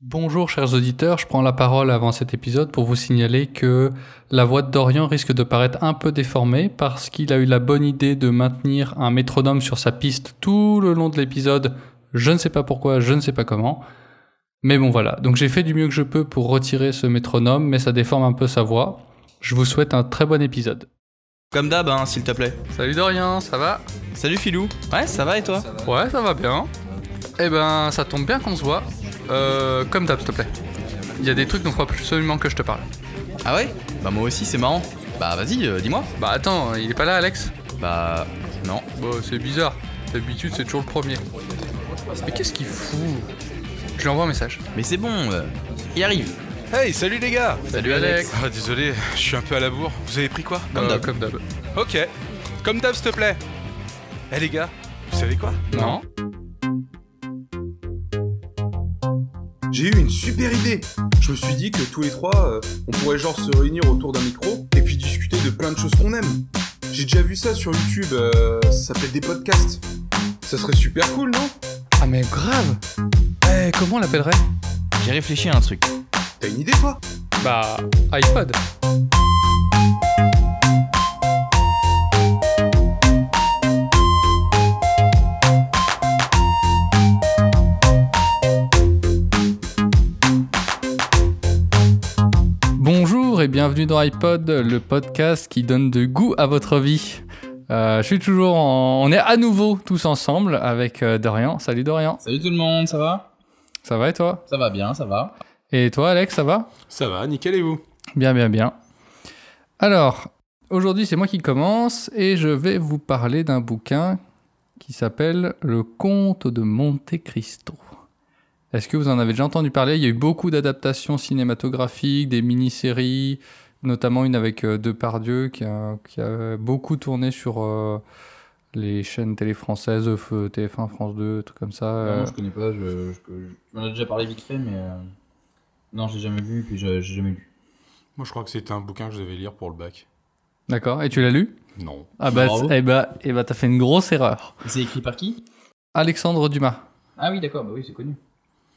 Bonjour chers auditeurs, je prends la parole avant cet épisode pour vous signaler que la voix de Dorian risque de paraître un peu déformée parce qu'il a eu la bonne idée de maintenir un métronome sur sa piste tout le long de l'épisode. Je ne sais pas pourquoi, je ne sais pas comment. Mais bon voilà, donc j'ai fait du mieux que je peux pour retirer ce métronome, mais ça déforme un peu sa voix. Je vous souhaite un très bon épisode. Comme d'hab, hein, s'il te plaît. Salut Dorian, ça va? Salut Filou. Ouais, ça va et toi? Ouais, ça va bien. Eh ben, ça tombe bien qu'on se voit. Euh, comme d'hab, s'il te plaît. Il y a des trucs dont il faut absolument que je te parle. Ah ouais? Bah moi aussi, c'est marrant. Bah vas-y, euh, dis-moi. Bah attends, il est pas là, Alex? Bah non. Bon, c'est bizarre. D'habitude, c'est toujours le premier. Mais qu'est-ce qu'il fout? Je lui envoie un message. Mais c'est bon, euh, il arrive. Hey, salut les gars Salut, Alex. Ah désolé, je suis un peu à la bourre. Vous avez pris quoi? Comme Euh, d'hab. Comme d'hab. Ok. Comme d'hab, s'il te plaît. Eh les gars, vous savez quoi? Non J'ai eu une super idée. Je me suis dit que tous les trois, euh, on pourrait genre se réunir autour d'un micro et puis discuter de plein de choses qu'on aime. J'ai déjà vu ça sur YouTube, euh, ça s'appelle des podcasts. Ça serait super cool, non? Ah mais grave Eh, comment on l'appellerait? J'ai réfléchi à un truc. T'as une idée, toi? Bah, iPod. Bienvenue dans iPod, le podcast qui donne de goût à votre vie. Euh, je suis toujours en... On est à nouveau tous ensemble avec euh, Dorian. Salut Dorian. Salut tout le monde, ça va? Ça va et toi? Ça va bien, ça va. Et toi Alex, ça va? Ça va, nickel et vous? Bien, bien, bien. Alors, aujourd'hui, c'est moi qui commence et je vais vous parler d'un bouquin qui s'appelle Le Comte de Monte Cristo. Est-ce que vous en avez déjà entendu parler? Il y a eu beaucoup d'adaptations cinématographiques, des mini-séries, notamment une avec euh, Depardieu qui a, qui a beaucoup tourné sur euh, les chaînes télé françaises, euh, TF1, France 2, trucs comme ça. euh. Non, je connais pas, je, je, je- je m'en ai déjà parlé vite fait, mais euh, non, j'ai jamais vu, puis je- j'ai jamais lu. Moi je crois que c'était un bouquin que je devais lire pour le bac. D'accord, et tu l'as lu? Non. Ah bah, eh bah, eh bah t'as fait une grosse erreur. C'est écrit par qui? Alexandre Dumas. Ah oui, d'accord, bah oui, c'est connu.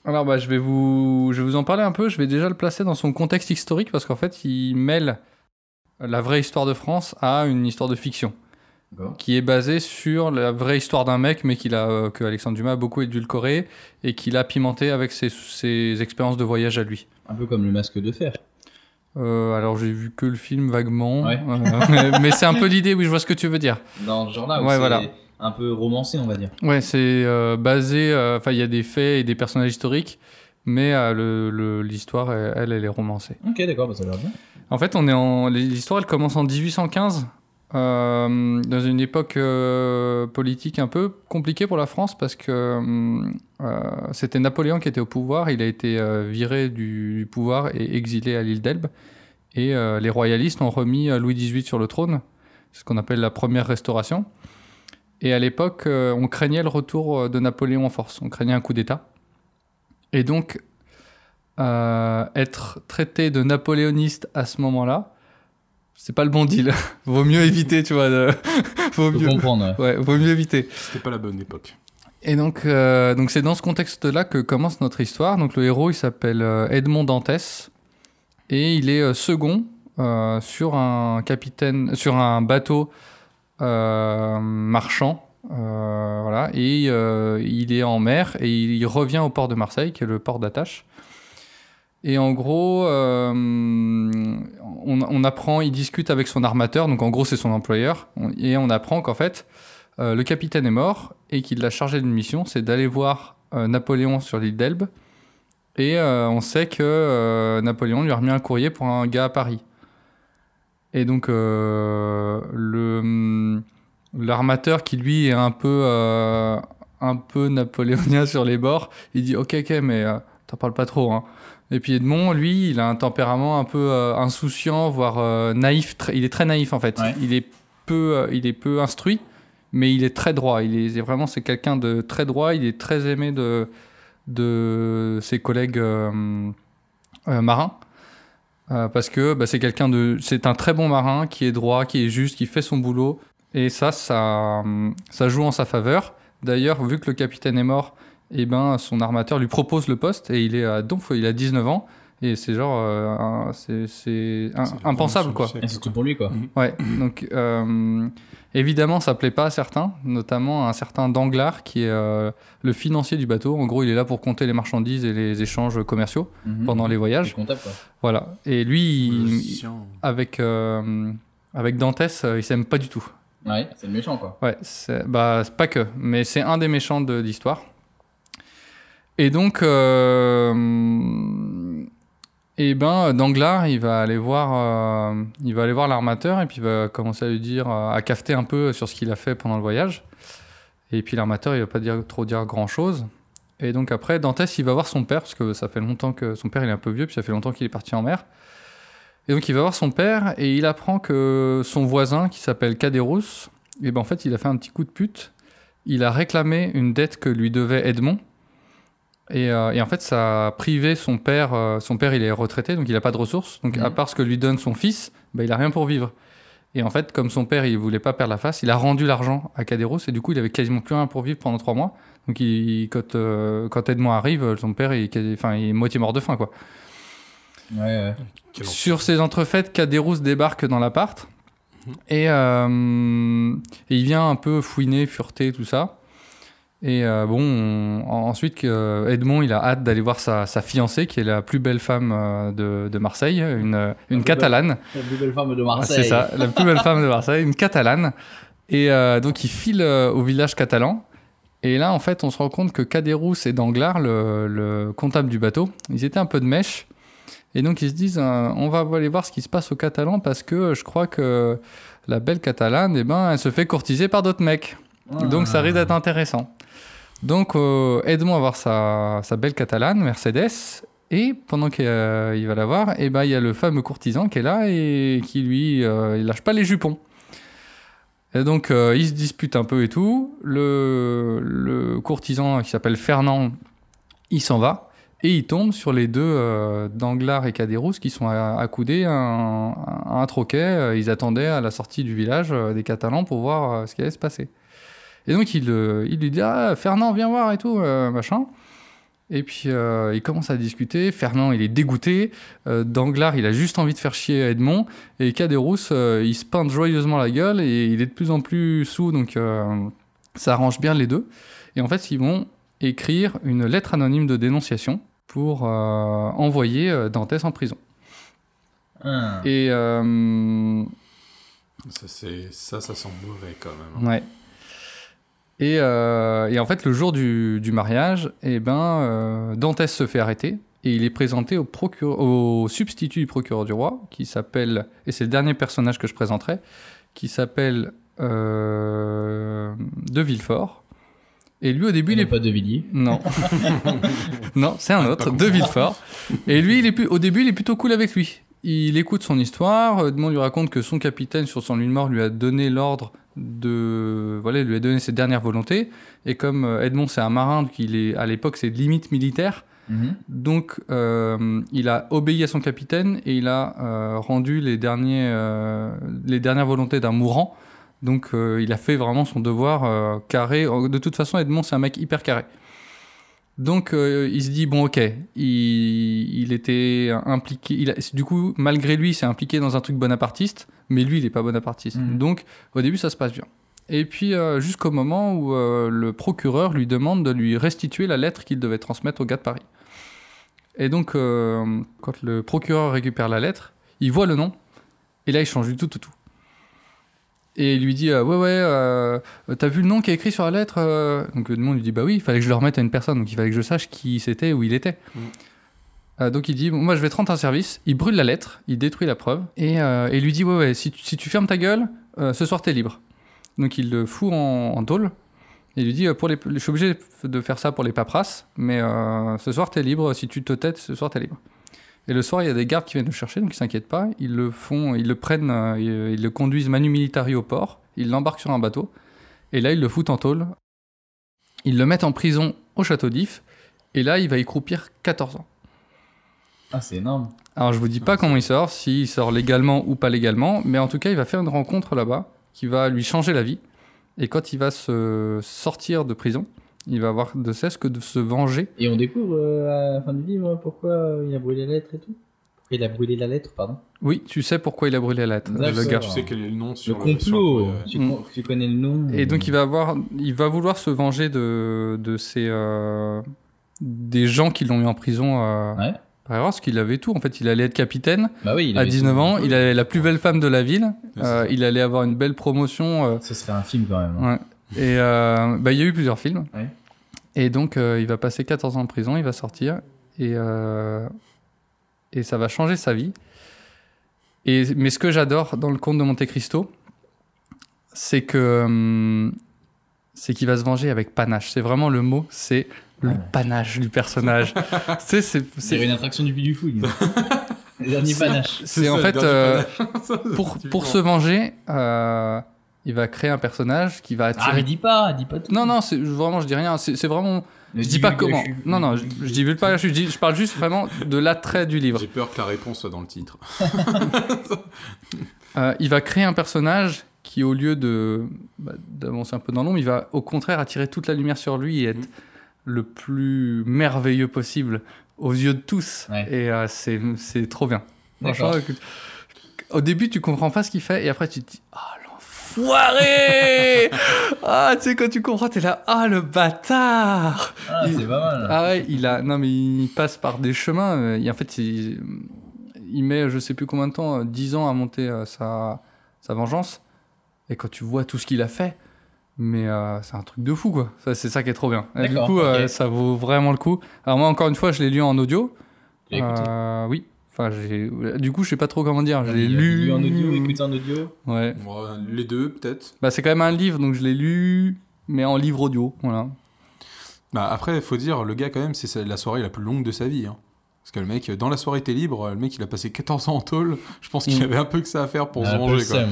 Alors bah, je, vais vous, je vais vous en parler un peu, je vais déjà le placer dans son contexte historique parce qu'en fait il mêle la vraie histoire de France à une histoire de fiction qui est basée sur la vraie histoire d'un mec mais qu'il a, euh, que Alexandre Dumas a beaucoup édulcoré et qu'il a pimenté avec ses, ses expériences de voyage à lui. Un peu comme le masque de fer. Euh, alors j'ai vu que le film vaguement, Ouais. euh, mais c'est un peu l'idée, oui je vois ce que tu veux dire. Dans où Ouais, c'est voilà. Un peu romancé, on va dire. Ouais, c'est euh, basé. euh, Enfin, il y a des faits et des personnages historiques, mais euh, l'histoire, elle, elle, est romancée. Ok, d'accord, bah ça a l'air bien. En fait, on est en l'histoire, elle commence en 1815, euh, dans une époque euh, politique un peu compliquée pour la France parce que euh, c'était Napoléon qui était au pouvoir. Il a été viré du, du pouvoir et exilé à l'île d'Elbe. Et les royalistes ont remis Louis XVIII sur le trône, ce qu'on appelle la première restauration. Et à l'époque, euh, on craignait le retour euh, de Napoléon en force. On craignait un coup d'État. Et donc, euh, être traité de napoléoniste à ce moment-là, c'est pas le bon deal. vaut mieux éviter, tu vois. de- vaut, mieux... comprendre, ouais. Ouais, vaut mieux éviter. C'était pas la bonne époque. Et donc, euh, donc c'est dans ce contexte-là que commence notre histoire. Donc le héros, il s'appelle Edmond Dantès et il est second euh, sur un capitaine, sur un bateau euh, marchand. euh, voilà, et euh, il est en mer et il revient au port de Marseille, qui est le port d'attache. Et en gros, euh, on, apprend, il discute avec son armateur, donc en gros c'est son employeur, et on apprend qu'en fait, euh, le capitaine est mort et qu'il l'a chargé d'une mission, c'est d'aller voir euh, Napoléon sur l'île d'Elbe. Et euh, on sait que euh, Napoléon lui a remis un courrier pour un gars à Paris. Et donc euh, le hum, l'armateur qui lui est un peu euh, un peu napoléonien sur les bords, il dit ok ok mais euh, t'en parles pas trop hein. Et puis Edmond, lui, il a un tempérament un peu insouciant, voire naïf. il est très naïf en fait. Ouais. Il est peu, il est peu instruit, mais il est très droit. Il est vraiment c'est quelqu'un de très droit. Il est très aimé de de ses collègues euh, euh, marins. Euh, parce que bah, c'est quelqu'un de, c'est un très bon marin qui est droit, qui est juste, qui fait son boulot, et ça, ça, hum, ça joue en sa faveur. D'ailleurs, vu que le capitaine est mort, et ben son armateur lui propose le poste et il est à il a 19 ans et c'est genre euh, c'est impensable quoi. C'est tout pour lui, quoi. Ouais, donc euh, évidemment ça plaît pas à certains, notamment à un certain Danglars qui est euh, le financier du bateau. En gros, il est là pour compter les marchandises et les échanges commerciaux Mhm. pendant les Il est voyages. comptable, quoi. Voilà. Et lui, il- avec euh, avec Dantès, il s'aime pas du tout. Ouais, c'est le méchant, quoi. Ouais, c'est bah c'est pas que, mais c'est un des méchants de l'histoire. Et donc, euh, et ben, Danglars, il va aller voir, euh, il va aller voir l'armateur et puis il va commencer à lui dire, euh, à cafeter un peu sur ce qu'il a fait pendant le voyage. Et puis l'armateur, il va pas trop dire grand chose. Et donc après, Dantès, il va voir son père parce que ça fait longtemps que son père il est un peu vieux, puis ça fait longtemps qu'il est parti en mer. Et donc il va voir son père et il apprend que son voisin, qui s'appelle Cadérousse, et ben en fait, il a fait un petit coup de pute. Il a réclamé une dette que lui devait Edmond. Et, euh, et en fait, ça a privé son père. euh, son père, il est retraité, donc il n'a pas de ressources. Donc, Mhm. à part ce que lui donne son fils, ben, il a rien pour vivre. Et en fait, comme son père, il voulait pas perdre la face, il a rendu l'argent à Cadéros et du coup, il avait quasiment plus rien pour vivre pendant trois mois. Donc, il- quand, euh, quand Edmond arrive, son père, il, est quasi- enfin, il est moitié mort de faim, quoi. Ouais, ouais. Sur ces entrefaites, Cadéros débarque dans l'appart et, euh, et il vient un peu fouiner, fureter, tout ça. Et euh, bon, on- en- ensuite, Edmond, il a hâte d'aller voir sa, sa fiancée, qui est la plus belle femme euh, de, de Marseille, une, euh, une catalane. La plus belle femme de Ah, Marseille. c'est ça, la plus belle femme de Marseille, une catalane. Et donc, il file au village catalan. Et là, en fait, on se rend compte que Cadérousse et Danglars, le, le comptable du bateau, ils étaient un peu de mèche. Et donc, ils se disent, on va aller voir ce qui se passe au Catalan parce que je crois que la belle catalane, eh ben, elle se fait courtiser par d'autres mecs. Ah. Donc, ça risque d'être intéressant. Donc, euh, Edmond va voir sa, belle catalane, Mercedes. Et pendant qu'il euh, va la voir, eh ben, il y a le fameux courtisan qui est là et qui, lui, euh, il lâche pas les jupons. Et donc, euh, ils se disputent un peu et tout. Le, courtisan qui s'appelle Fernand, il s'en va. Et il tombe sur les deux euh, Danglars et Cadérousse qui sont accoudés à un, à un troquet. Euh, Ils attendaient à la sortie du village euh, des Catalans pour voir euh, ce qui allait se passer. Et donc il, euh, il lui dit Ah, Fernand, viens voir et tout, euh, machin. Et puis euh, il commence à discuter. Fernand, il est dégoûté. Euh, Danglars, il a juste envie de faire chier Edmond. Et Cadérousse, euh, il se peinte joyeusement la gueule et il est de plus en plus sous. Donc euh, ça arrange bien les deux. Et en fait, ils vont écrire une lettre anonyme de dénonciation pour euh, envoyer euh, Dantès en prison. Ah. Et euh, Ça, c'est- ça, ça sent mauvais quand même. ouais. Et, euh, et en fait, le jour du, du mariage, eh ben, euh, Dantès se fait arrêter et il est présenté au, procure- au substitut du procureur du roi, qui s'appelle, et c'est le dernier personnage que je présenterai, qui s'appelle euh, De Villefort. Et lui, au début, Il il est n'est pas de Villiers. Non. non, c'est un autre, de Villefort. Et lui, il est plus, au début, il est plutôt cool avec lui. Il écoute son histoire. Edmond lui raconte que son capitaine, sur son de mort, lui a donné l'ordre de. Voilà, il lui a donné ses dernières volontés. Et comme euh, Edmond, c'est un marin, donc il est, à l'époque, c'est limite militaire. Mhm. Donc, euh, il a obéi à son capitaine et il a euh, rendu les, derniers, euh, les dernières volontés d'un mourant. Donc, il a fait vraiment son devoir carré. De toute façon, Edmond, c'est un mec hyper carré. Donc, il se dit bon, ok, il, il était impliqué. Il a- du coup, malgré lui, c'est impliqué dans un truc bonapartiste, mais lui, il n'est pas bonapartiste. Mhm. Donc, au début, ça se passe bien. Et puis, euh, jusqu'au moment où euh, le procureur lui demande de lui restituer la lettre qu'il devait transmettre au gars de Paris. Et donc, euh, quand le procureur récupère la lettre, il voit le nom, et là, il change du tout, tout, tout. Et il lui dit Ouais, ouais, t'as vu le nom qui est écrit sur la lettre Donc, le monde lui dit Bah oui, il fallait que je le remette à une personne, donc il fallait que je sache qui c'était, où il était. Mm. Euh, donc, il dit Moi, je vais te rendre un service. Il brûle la lettre, il détruit la preuve, et, euh, et il lui dit Ouais, ouais, si tu, fermes ta gueule, euh, ce soir, t'es libre. Donc, il le fout en, tôle. Et il lui dit euh, pour les, Je suis obligé de faire ça pour les paperasses, mais ce soir, t'es libre. Si tu te têtes, ce soir, t'es libre. Et le soir, il y a des gardes qui viennent le chercher, donc ils s'inquiètent pas. Ils le font, ils le prennent, ils, ils le conduisent manu militari au port. Ils l'embarquent sur un bateau. Et là, ils le foutent en tôle. Ils le mettent en prison au château d'If. Et là, il va y croupir 14 ans. Ah, c'est énorme. Alors, je vous dis pas comment il sort, s'il sort légalement ou pas légalement, mais en tout cas, il va faire une rencontre là-bas qui va lui changer la vie. Et quand il va se sortir de prison, il va avoir de cesse que de se venger. Et on découvre euh, à la fin du livre pourquoi euh, il a brûlé la lettre et tout? Pourquoi il a brûlé la lettre, pardon. Oui, tu sais pourquoi il a brûlé la lettre, le gars. Tu sais quel est le nom Le sur complot. le tu, Mm. con- tu connais le nom. Et donc il va avoir, il va vouloir se venger de de ces euh, des gens qui l'ont mis en prison. Euh, Ouais. Parce qu'il avait tout. En fait, il allait être capitaine Bah oui, il à avait 19 tout. ans. Il avait la plus belle femme de la ville. Euh, il allait avoir une belle promotion. euh, Ce serait un film quand même. hein. Ouais. Et euh, bah, il y a eu plusieurs films. Ouais. Et donc, euh, il va passer 14 ans en prison, il va sortir. Et, et ça va changer sa vie. Et, mais ce que j'adore dans le conte de Monte Cristo, c'est que hum, c'est qu'il va se venger avec panache. C'est vraiment le mot, c'est le Panache. panache du personnage. c'est, C'est c'est, une attraction du Puy du Fou. Le dernier panache. c'est en ça, fait, euh, pour, pour se venger, euh, il va créer un personnage qui va attirer. Ah, mais dis pas, dis pas tout. Non, non, c'est vraiment, je dis rien. C'est c'est vraiment. Je dis pas comment. Non, non, je, je divulgue pas. Je, dis, je parle juste vraiment de l'attrait du livre. J'ai peur que la réponse soit dans le titre. Euh, il va créer un personnage qui, au lieu de bah, d'avancer un peu dans l'ombre, il va au contraire attirer toute la lumière sur lui et être le plus merveilleux possible aux yeux de tous. Ouais. Et euh, c'est c'est trop bien. Franchement, au début, tu comprends pas ce qu'il fait et après, tu te dis Ah, l'enfoiré Ah, tu sais, quand tu comprends, t'es là Ah, le bâtard Ah, Il- c'est pas mal. Ah ouais, il a non mais il passe par des chemins. euh, et en fait, il, il met je sais plus combien de temps, euh, 10 ans à monter euh, sa sa vengeance. Et quand tu vois tout ce qu'il a fait, mais euh, c'est un truc de fou quoi. Ça, c'est ça qui est trop bien. Et du coup, euh, ça vaut vraiment le coup. Alors moi encore une fois, je l'ai lu en audio. Euh, oui. Enfin, j'ai. Du coup, je sais pas trop comment dire. Je Il l'ai lu. lu en audio, écouté en audio. Ouais. Bon, les deux, peut-être. Bah, c'est quand même un livre, donc je l'ai lu, mais en livre audio. Voilà. Bah, après, il faut dire, le gars, quand même, c'est la soirée la plus longue de sa vie. hein. Parce que le mec, dans la soirée était libre, le mec, il a passé 14 ans en tôle. Je pense qu'il Mm. avait un peu que ça à faire pour Ah, se Quoi. ouais.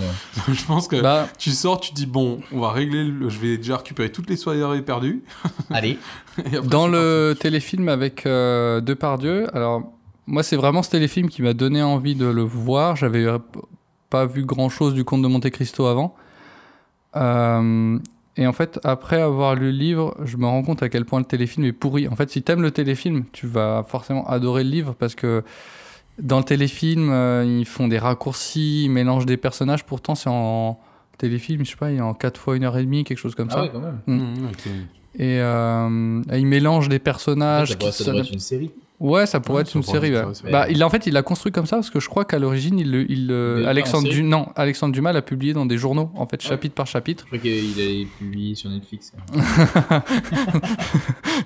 je pense que Bah, tu sors, tu dis, bon, on va régler, le- je vais déjà récupérer toutes les soirées perdues. Allez. Après, Dans le téléfilm avec euh, Depardieu, alors moi c'est vraiment ce téléfilm qui m'a donné envie de le voir. J'avais euh, pas vu grand chose du Comte de Monte Cristo avant. Euh, et en fait, après avoir lu le livre, je me rends compte à quel point le téléfilm est pourri. En fait, si t'aimes le téléfilm, tu vas forcément adorer le livre parce que dans le téléfilm, euh, ils font des raccourcis, ils mélangent des personnages. Pourtant, c'est en téléfilm, je sais pas, il est en 4 fois 1 heure et demie, quelque chose comme Ah ça. ouais, quand même. Mm, ok. Et euh, il mélange des personnages ça, qui pourrait, ça devrait être une série. Ouais, ça pourrait Ouais, être ça une série. ouais. Bah, il en fait, il l'a construit comme ça parce que je crois qu'à l'origine, il, il, devait Alexandre. Du- non, Alexandre Dumas l'a publié dans des journaux, en fait, Ouais. chapitre par chapitre. Je crois qu'il allait publier sur Netflix.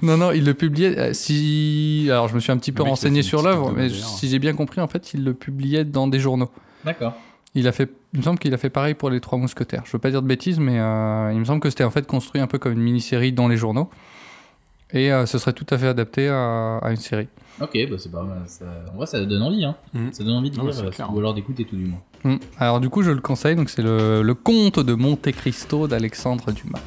non, non, il le publiait. euh, Si, alors, je me suis un petit peu renseigné sur l'œuvre, mais si j'ai bien compris, en fait, il le publiait dans des journaux. D'accord. Il a fait, il me semble qu'il a fait pareil pour les Trois Mousquetaires. Je veux pas dire de bêtises, mais euh, il me semble que c'était en fait construit un peu comme une mini-série dans les journaux. Et euh, ce serait tout à fait adapté à, à une série. Ok, bah c'est pas mal. Ça... En vrai, ça donne envie. Hein. Mm. Ça donne envie de lire, euh, ou alors d'écouter tout du moins. Hmm. Alors du coup, je le conseille. Donc c'est le, le Conte de Monte Cristo d'Alexandre Dumas.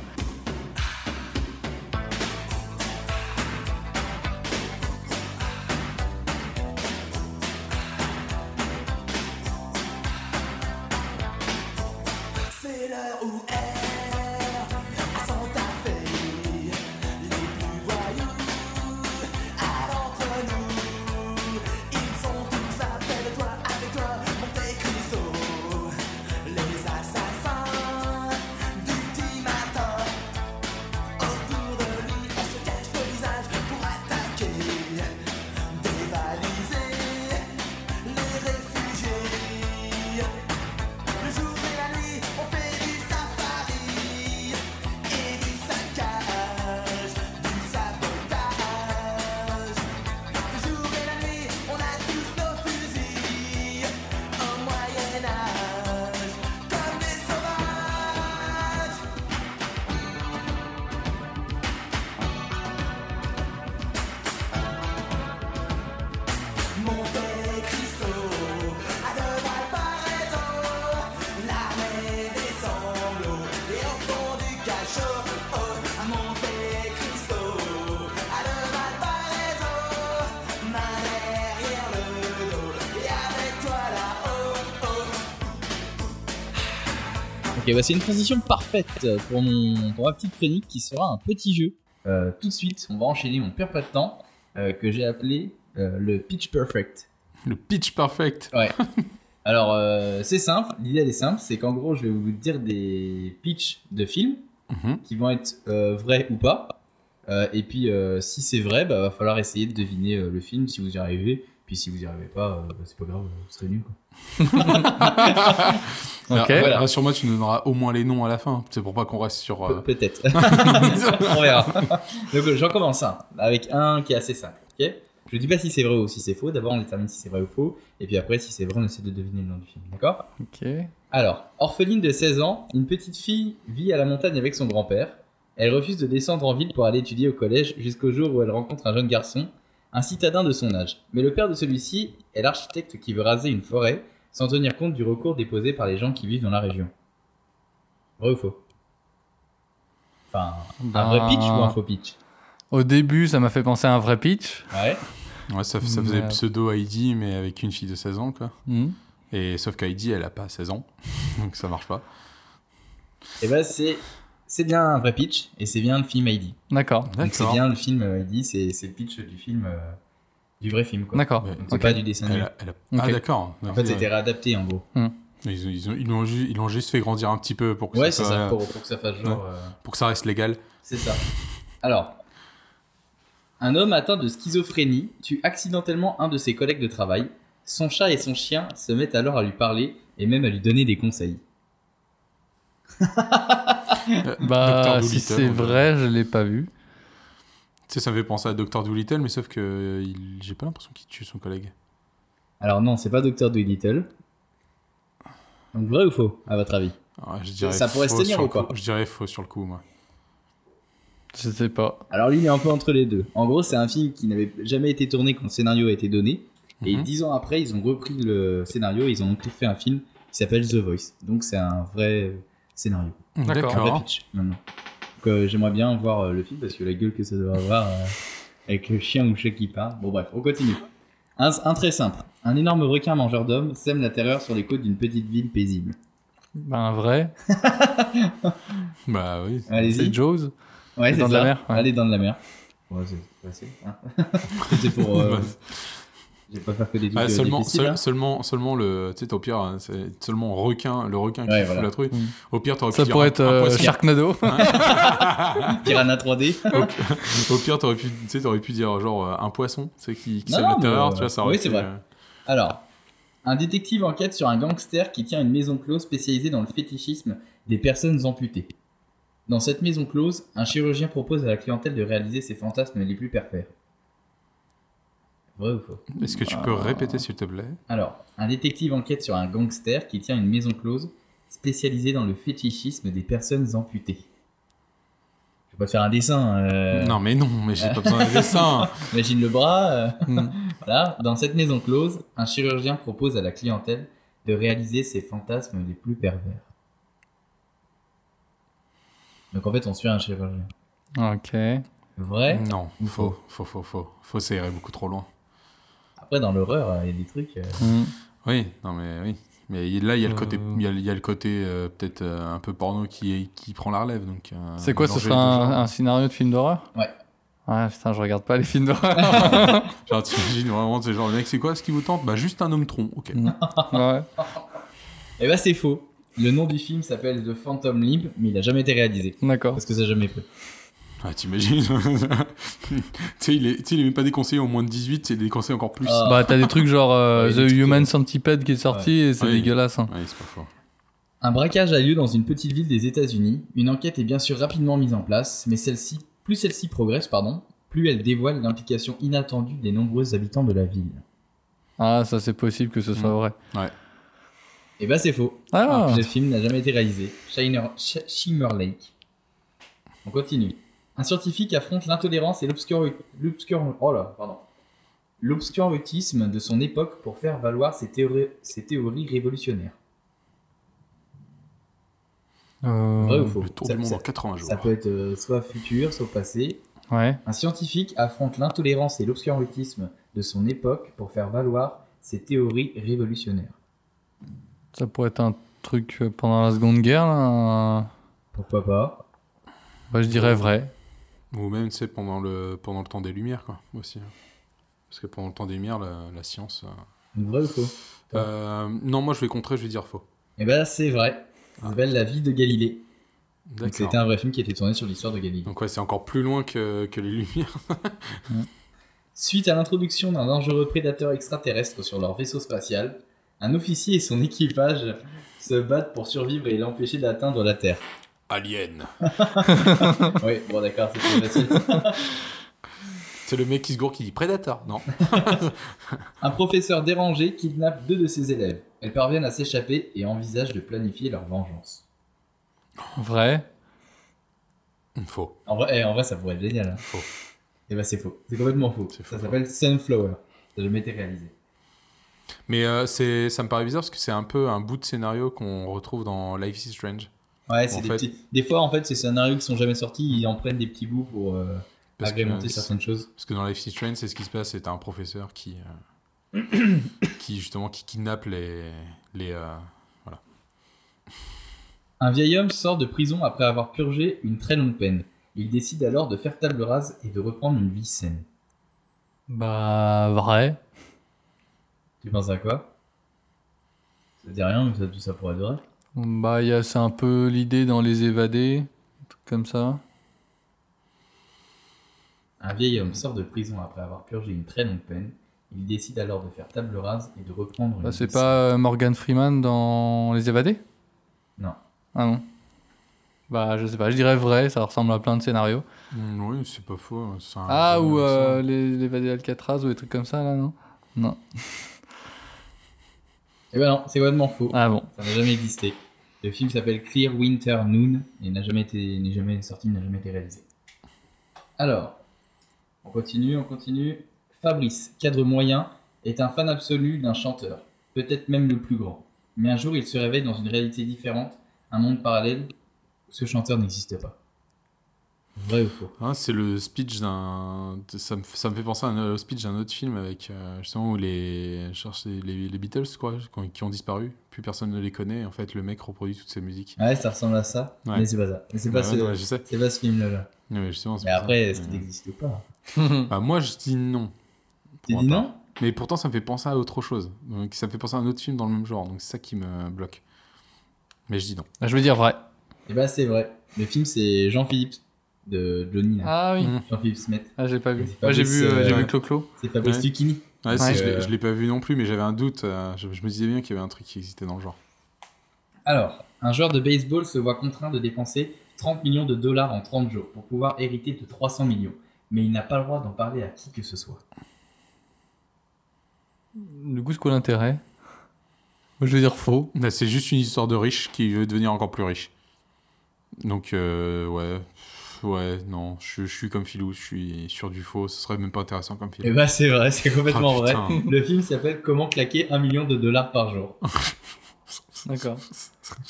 Ok, bah c'est une transition parfaite pour, mon, pour ma petite chronique qui sera un petit jeu euh, tout de suite, on va enchaîner, on perd pas de temps, euh, que j'ai appelé euh, le Pitch Perfect. Le pitch perfect. Ouais. Alors, c'est simple, l'idée elle est simple, c'est qu'en gros, je vais vous dire des pitchs de films Mhm. qui vont être vrais ou pas. Et puis, si c'est vrai, bah, va falloir essayer de deviner le film si vous y arrivez. Puis si vous y arrivez pas, bah, c'est pas grave, vous serez nul. Ok. Alors, Voilà. Rassure-moi, tu nous donneras au moins les noms à la fin. C'est pour pas qu'on reste sur. euh, Pe- Peut-être. On verra. Donc euh, j'en commence un, avec un qui est assez simple. ok? Je dis pas si c'est vrai ou si c'est faux. D'abord, on détermine si c'est vrai ou faux. Et puis après, si c'est vrai, on essaie de deviner le nom du film. D'accord? Ok. Alors, orpheline de 16 ans, une petite fille vit à la montagne avec son grand-père. Elle refuse de descendre en ville pour aller étudier au collège jusqu'au jour où elle rencontre un jeune garçon, un citadin de son âge. Mais le père de celui-ci est l'architecte qui veut raser une forêt sans tenir compte du recours déposé par les gens qui vivent dans la région. Vrai ou faux? Enfin, un vrai Ben, pitch ou un faux pitch? Au début, ça m'a fait penser à un vrai pitch. Ouais. Ouais, ça, ça faisait Mais- pseudo Heidi, mais avec une fille de 16 ans, quoi. Hmm. Et sauf qu'Heidi, elle a pas 16 ans. Donc ça marche pas. Et ben c'est c'est bien un vrai pitch et c'est bien le film Heidi. D'accord. Donc c'est bien le film euh, Heidi, c'est c'est le pitch du film euh, du vrai film quoi. D'accord. C'est Ok. pas du dessin Elle animé. a- elle a- Ah, d'accord. En fait, c'était réadapté en gros. Ils, ils, ont- ils l'ont ju- ils l'ont juste fait grandir un petit peu pour que, Ouais, ça, c'est soit- ça, pour, pour que ça fasse genre. euh, pour que ça reste légal. c'est ça. Alors, un homme atteint de schizophrénie tue accidentellement un de ses collègues de travail. Son chat et son chien se mettent alors à lui parler et même à lui donner des conseils. Euh, Bah, si c'est vrai, je l'ai pas vu. Tu sais, ça me fait penser à Dr. Dolittle, mais sauf que euh, il- j'ai pas l'impression qu'il tue son collègue. Alors, non, c'est pas Dr. Dolittle. Donc, vrai ou faux, à votre avis? Je dirais Ça pourrait se faux tenir sur ou le coup. pas Je dirais faux sur le coup, moi. Je sais pas. Alors, lui, il est un peu entre les deux. En gros, c'est un film qui n'avait jamais été tourné quand le scénario a été donné. Et Mhm. dix ans après, ils ont repris le scénario et ils ont donc fait un film qui s'appelle The Voice. Donc, c'est un vrai scénario. D'accord. Un vrai pitch, maintenant. Donc, euh, j'aimerais bien voir euh, le film parce que la gueule que ça doit avoir euh, avec le chien ou le chat qui parle. Bon, bref, on continue. Un, un très simple. Un énorme requin mangeur d'hommes sème la terreur sur les côtes d'une petite ville paisible. Ben, vrai. Bah oui. Allez-y. C'est Jaws. Ouais, c'est de ça. la mer, ouais. Allez, dans de la mer. Ouais, c'est facile. hein. c'est pour. euh, je vais pas faire que des trucs Ah, seulement, difficiles. seul- hein. seulement, seulement le, tu sais, au pire, hein, c'est seulement requin, le requin qui Ouais, fout voilà. la truie. Mm. Au pire, t'aurais pu Ça dire pourrait un- être un euh, poisson. Sharknado. Piranha 3D. Au pire, t'aurais pu, tu sais, t'aurais pu dire genre euh, un poisson, tu sais, qui, qui terreur, euh, tu vois, ça aurait oui, c'est vrai. euh, Alors, un détective enquête sur un gangster qui tient une maison close spécialisée dans le fétichisme des personnes amputées. Dans cette maison close, un chirurgien propose à la clientèle de réaliser ses fantasmes les plus pervers. Vrai ou faux Est-ce que tu peux répéter, s'il te plaît Alors, un détective enquête sur un gangster qui tient une maison close spécialisée dans le fétichisme des personnes amputées. Je vais pas te faire un dessin. euh, Non, mais non, mais j'ai pas besoin d'un dessin. Imagine le bras. euh, Mm. Voilà, dans cette maison close, un chirurgien propose à la clientèle de réaliser ses fantasmes les plus pervers. Donc en fait, on suit un chirurgien. Ok. Vrai? Non, Ou faux, faux, faux, faux. Faux, ça irait beaucoup trop loin. Après, dans l'horreur, euh, il y a des trucs. euh, Hmm. Oui, non, mais oui. Mais là, il y a le côté, Euh. il y a, il y a le côté euh, peut-être euh, un peu porno qui, est- qui prend la relève. Donc, euh, C'est quoi, ce mélanger sera les deux un, scénario de film d'horreur? Ouais. Ouais, putain, je regarde pas les films d'horreur. Genre, t'imagines vraiment, c'est genre, le mec, c'est quoi ce qui vous tente? Bah, juste un homme tronc, ok. ouais. Eh ben, c'est faux. Le nom du film s'appelle The Phantom Limb, mais il a jamais été réalisé. D'accord. Parce que ça a jamais fait. Ah, t'imagines Tu sais, il est, il même pas déconseillé au moins de 18, c'est déconseillé encore plus. Ah. Bah, t'as des trucs genre euh, Ouais, The trucs, Human Centipede qui est sorti et c'est dégueulasse. hein. Ouais, c'est pas fort. Un braquage a lieu dans une petite ville des États-Unis. Une enquête est bien sûr rapidement mise en place, mais celle-ci, plus celle-ci progresse, pardon, plus elle dévoile l'implication inattendue des nombreux habitants de la ville. Ah, ça c'est possible que ce soit Mm. vrai. Et bah c'est faux. Ah, Le film n'a jamais été réalisé. Shiner, Sh- Shimmer Lake. On continue. Un scientifique affronte l'intolérance et l'obscur- l'obscur- oh là, pardon. l'obscurantisme de son époque pour faire valoir ses théories, ses théories révolutionnaires. Euh, Vrai ou faux? Le tour Ça- du monde ça- en 80 jours. Ça peut être euh, soit futur, soit passé. Ouais. Un scientifique affronte l'intolérance et l'obscurantisme de son époque pour faire valoir ses théories révolutionnaires. Ça pourrait être un truc euh, pendant la Seconde Guerre, là. un- Pourquoi pas? Bah, je dirais vrai. Ou même, sais, pendant le, pendant le temps des Lumières, quoi, aussi. hein. Parce que pendant le temps des Lumières, la, la science... euh, Donc, vrai ou faux? Euh, non, moi, je vais contrer, je vais dire faux. Eh ben, c'est vrai. Ça s'appelle La vie de Galilée. C'était un vrai film qui a été tourné sur l'histoire de Galilée. Donc ouais, c'est encore plus loin que, que les Lumières. Suite à l'introduction d'un dangereux prédateur extraterrestre sur leur vaisseau spatial, un officier et son équipage se battent pour survivre et l'empêcher d'atteindre la Terre. Alien. oui, bon d'accord, c'est plus facile. C'est le mec qui se gourre qui dit Predator, non Un professeur dérangé kidnappe deux de ses élèves. Elles parviennent à s'échapper et envisagent de planifier leur vengeance. Vrai. Faux. En vrai, eh, en vrai ça pourrait être génial. Hein. Faux. Et bah c'est faux. C'est complètement faux. Ça s'appelle Sunflower. Ça n'a jamais été réalisé. Mais euh, c'est, ça me paraît bizarre parce que c'est un peu un bout de scénario qu'on retrouve dans Life is Strange. Ouais, c'est des fait- petits... Des fois, en fait, ces scénarios qui sont jamais sortis, ils en prennent des petits bouts pour euh, que, agrémenter certaines choses. Parce que dans Life is Strange, c'est ce qui se passe, c'est un professeur qui, euh, qui justement qui kidnappe les, les euh, Un vieil homme sort de prison après avoir purgé une très longue peine. Il décide alors de faire table rase et de reprendre une vie saine. Bah, vrai. Tu penses à quoi? Ça te dit rien, mais ça, tout ça pourrait être vrai. Bah, il y a- c'est un peu l'idée dans Les Évadés, un truc comme ça. Un vieil homme sort de prison après avoir purgé une très longue peine. Il décide alors de faire table rase et de reprendre une Bah, c'est vie pas euh, Morgan Freeman dans Les Évadés? Non. Ah non. Bah, je sais pas, je dirais vrai, ça ressemble à plein de scénarios. Hmm, oui, c'est pas faux. c'est un- Ah, ou c'est euh, les, les Évadés d'Alcatraz ou des trucs comme ça, là, non? Non. Eh ben non, c'est complètement faux. Ah bon. Ça n'a jamais existé. Le film s'appelle Clear Winter Noon et n'a jamais été, sorti, n'a jamais été réalisé. Alors, on continue, on continue. Fabrice, cadre moyen, est un fan absolu d'un chanteur, peut-être même le plus grand. Mais un jour, il se réveille dans une réalité différente, un monde parallèle où ce chanteur n'existe pas. Vrai ou faux Ah, c'est le speech d'un. Ça me, ça me fait penser à un au speech d'un autre film avec euh, justement où les, je cherche les, les, les Beatles, quoi, qui- qui ont disparu. Plus personne ne les connaît. En fait, le mec reproduit toutes ces musiques. Ouais, ça ressemble à ça, Ouais. mais c'est pas ça. Mais c'est Bah pas, ouais, ce, c'est pas ce film-là. Ouais, mais justement, c'est Mais pour ça. après, est-ce qu'il existe ou pas? Bah, moi, je dis non. Tu dis non? Mais pourtant, ça me fait penser à autre chose. Donc, ça me fait penser à un autre film dans le même genre. Donc, c'est ça qui me bloque. Mais je dis non. Bah, je veux dire vrai. Et bah c'est vrai. Le film c'est Jean-Philippe de Johnny. là. Ah oui. Mm. Jean-Philippe Smet. Ah, j'ai pas vu. C'est Moi, j'ai Fabrice, vu, euh, j'ai vu Clo-Clo. C'est Fabrice Ouais. Lucchini. Ouais, si, Ouais. je l'ai- Euh, je l'ai pas vu non plus, mais j'avais un doute. euh, je, je me disais bien qu'il y avait un truc qui existait dans le genre. Alors, un joueur de baseball se voit contraint de dépenser 30 millions de dollars en 30 jours pour pouvoir hériter de 300 millions. Mais il n'a pas le droit d'en parler à qui que ce soit. Du coup, c'est quoi l'intérêt? Moi, je veux dire faux. Bah, c'est juste une histoire de riche qui veut devenir encore plus riche. Donc, euh, ouais. Ouais, non, je, je suis comme Philou, je suis sur du faux, ce serait même pas intéressant comme Et film. bah c'est vrai, c'est complètement Ah, vrai. Le film s'appelle Comment claquer 1 million de dollars par jour. D'accord.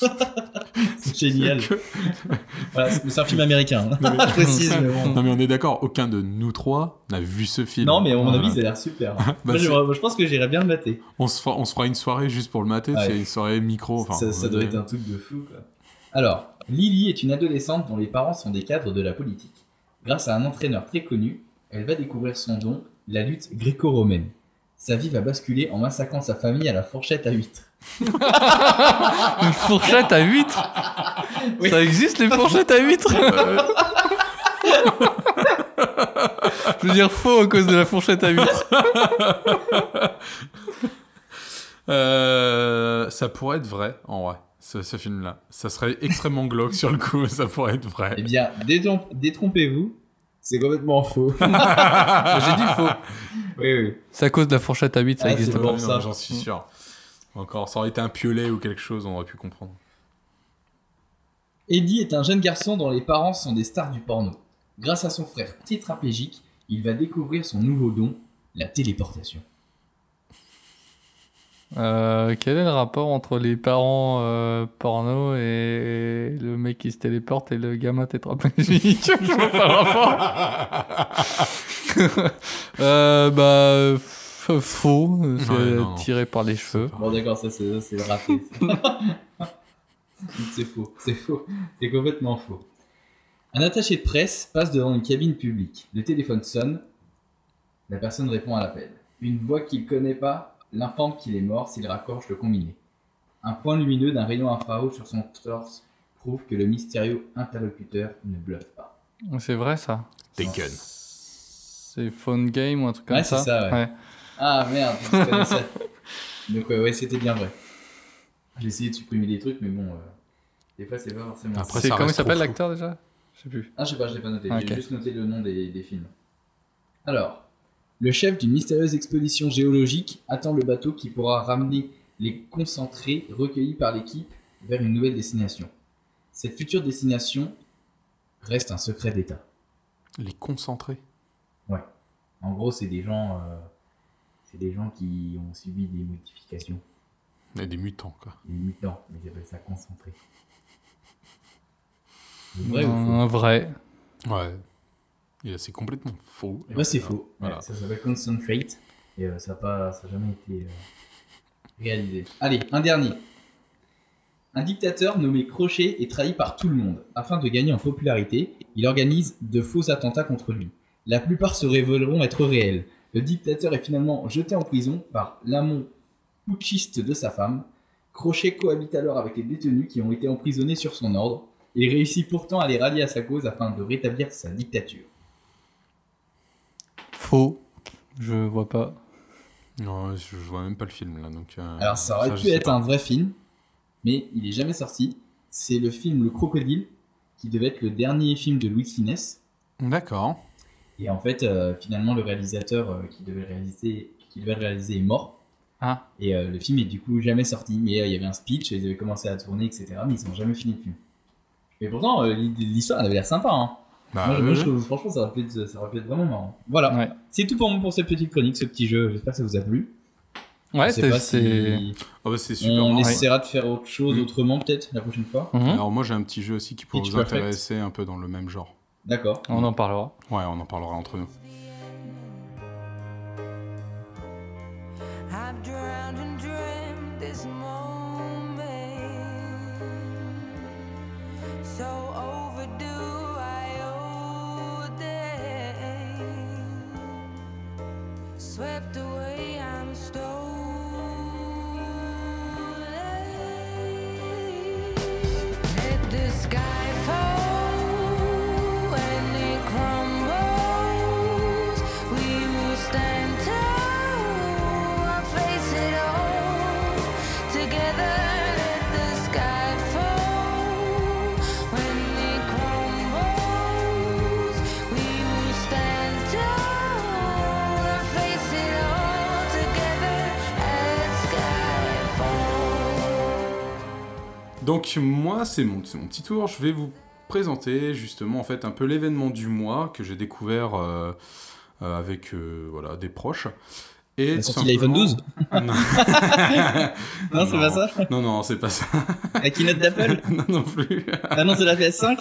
C'est génial. voilà, c'est un film américain. hein. Je précise, mais bon. Non mais on est d'accord, aucun de nous trois n'a vu ce film. Non, mais à mon avis, ça a l'air super. Bah, Moi, je, pense que j'irais bien le mater. on, se fera, on se fera une soirée juste pour le mater, Ouais. c'est une soirée micro. Enfin, ça, ça doit être un truc de fou. Quoi. Alors, Lily est une adolescente dont les parents sont des cadres de la politique. Grâce à un entraîneur très connu, elle va découvrir son don, la lutte gréco-romaine. Sa vie va basculer en massacrant sa famille à la fourchette à huîtres. Une fourchette à huîtres? Oui. Ça existe les fourchettes à huîtres? Je veux dire faux à cause de la fourchette à huîtres. Euh, ça pourrait être vrai, en vrai, ce, ce film-là. Ça serait extrêmement glauque sur le coup, mais ça pourrait être vrai. Eh bien, détrompez-vous, c'est complètement faux. J'ai dit faux. oui, oui. C'est à cause de la fourchette à huîtres, ça Ah, existe c'est pas. bon. J'en suis sûr. Encore, ça aurait été un piolet ou quelque chose, on aurait pu comprendre. Eddie est un jeune garçon dont les parents sont des stars du porno. Grâce à son frère tétraplégique, il va découvrir son nouveau don, la téléportation. Euh, quel est le rapport entre les parents euh, porno et le mec qui se téléporte et le gamin tétraplégique? Je vois pas le rapport. euh, bah, faux. C'est Ouais, tiré par les cheveux. Bon d'accord, ça c'est c'est raté. c'est faux, c'est faux, c'est complètement faux. Un attaché de presse passe devant une cabine publique. Le téléphone sonne. La personne répond à l'appel. Une voix qu'il connaît pas l'informe qu'il est mort s'il raccroche le combiné. Un point lumineux d'un rayon infrarouge sur son torse prouve que le mystérieux interlocuteur ne bluffe pas. C'est vrai ça. Taken. C'est Phone Game ou un truc comme Ouais, ça. c'est ça, ouais. Ah merde, je. Donc ouais, ouais, c'était bien vrai. J'ai essayé de supprimer des trucs, mais bon, euh, des fois c'est pas forcément. Après, C'est comment il s'appelle l'acteur déjà? Je sais plus. Ah, je sais pas, je l'ai pas noté. Ah, J'ai juste noté le nom des, des films. Alors, le chef d'une mystérieuse expédition géologique attend le bateau qui pourra ramener les concentrés recueillis par l'équipe vers une nouvelle destination. Cette future destination reste un secret d'État. Les concentrés? En gros, c'est des gens, euh, c'est des gens qui ont subi des modifications, Il y a des mutants, quoi. des mutants, mais ils appellent ça concentré. Vrai ou faux? Un vrai. Ouais. C'est complètement faux. Moi, c'est faux. Voilà. Ouais, ça s'appelle Concentrate. Et euh, ça n'a pas, ça a jamais été euh, réalisé. Allez, un dernier. Un dictateur nommé Crochet est trahi par tout le monde. Afin de gagner en popularité, il organise de faux attentats contre lui. La plupart se révéleront être réels. Le dictateur est finalement jeté en prison par l'amont putschiste de sa femme. Crochet cohabite alors avec les détenus qui ont été emprisonnés sur son ordre. Il réussit pourtant à les rallier à sa cause afin de rétablir sa dictature. Faux. Je vois pas. Non, je, je vois même pas le film, là. Donc, euh, Alors ça aurait pu être pas. un vrai film, mais il est jamais sorti. C'est le film Le Crocodile, qui devait être le dernier film de Louis Funès. D'accord. Et en fait, euh, finalement, le réalisateur euh, qui, devait le réaliser, qui devait le réaliser est mort. Ah. Et euh, le film est du coup jamais sorti. Mais euh, il y avait un speech, ils avaient commencé à tourner, etc. Mais ils n'ont jamais fini le film. Mais pourtant, euh, l'histoire, elle avait l'air sympa. Hein. Bah, moi, je- ouais, moi, je ouais. trouve, franchement, ça aurait, pu être, ça aurait pu être vraiment marrant. Voilà. Ouais. C'est tout pour moi pour cette petite chronique, ce petit jeu. J'espère que ça vous a plu. Ouais, c'est. pas c'est- si Ah bah, super. on marrant. essaiera de faire autre chose Mm. autrement peut-être la prochaine fois. Mhm. Alors, moi, j'ai un petit jeu aussi qui pourrait vous intéresser un peu dans le même genre. D'accord. On en parlera. Ouais, on en parlera entre nous. Donc moi, c'est mon, petit tour. Je vais vous présenter justement en fait un peu l'événement du mois que j'ai découvert euh, euh, avec euh, voilà des proches. Et La tout sortie de l'iPhone simplement- 12 Non, Non, c'est pas ça Non, non, c'est pas ça. La keynote d'Apple non, non plus. Ah non, c'est la PS5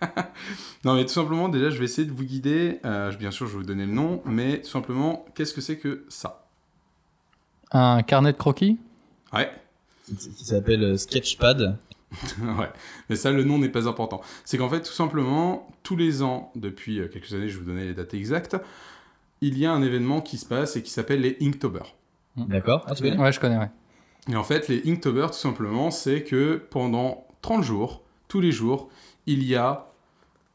Non, mais tout simplement, déjà, je vais essayer de vous guider. Euh, bien sûr, je vais vous donner le nom, mais tout simplement, qu'est-ce que c'est que ça? Un carnet de croquis? Ouais. Qui s'appelle euh, Sketchpad. ouais, mais ça, le nom n'est pas important. C'est qu'en fait, tout simplement, tous les ans, depuis euh, quelques années, je vais vous donner les dates exactes, il y a un événement qui se passe et qui s'appelle les Inktober. D'accord Ah, tu connais Ouais, je connais, ouais. Et en fait, les Inktober, tout simplement, c'est que pendant 30 jours, tous les jours, il y a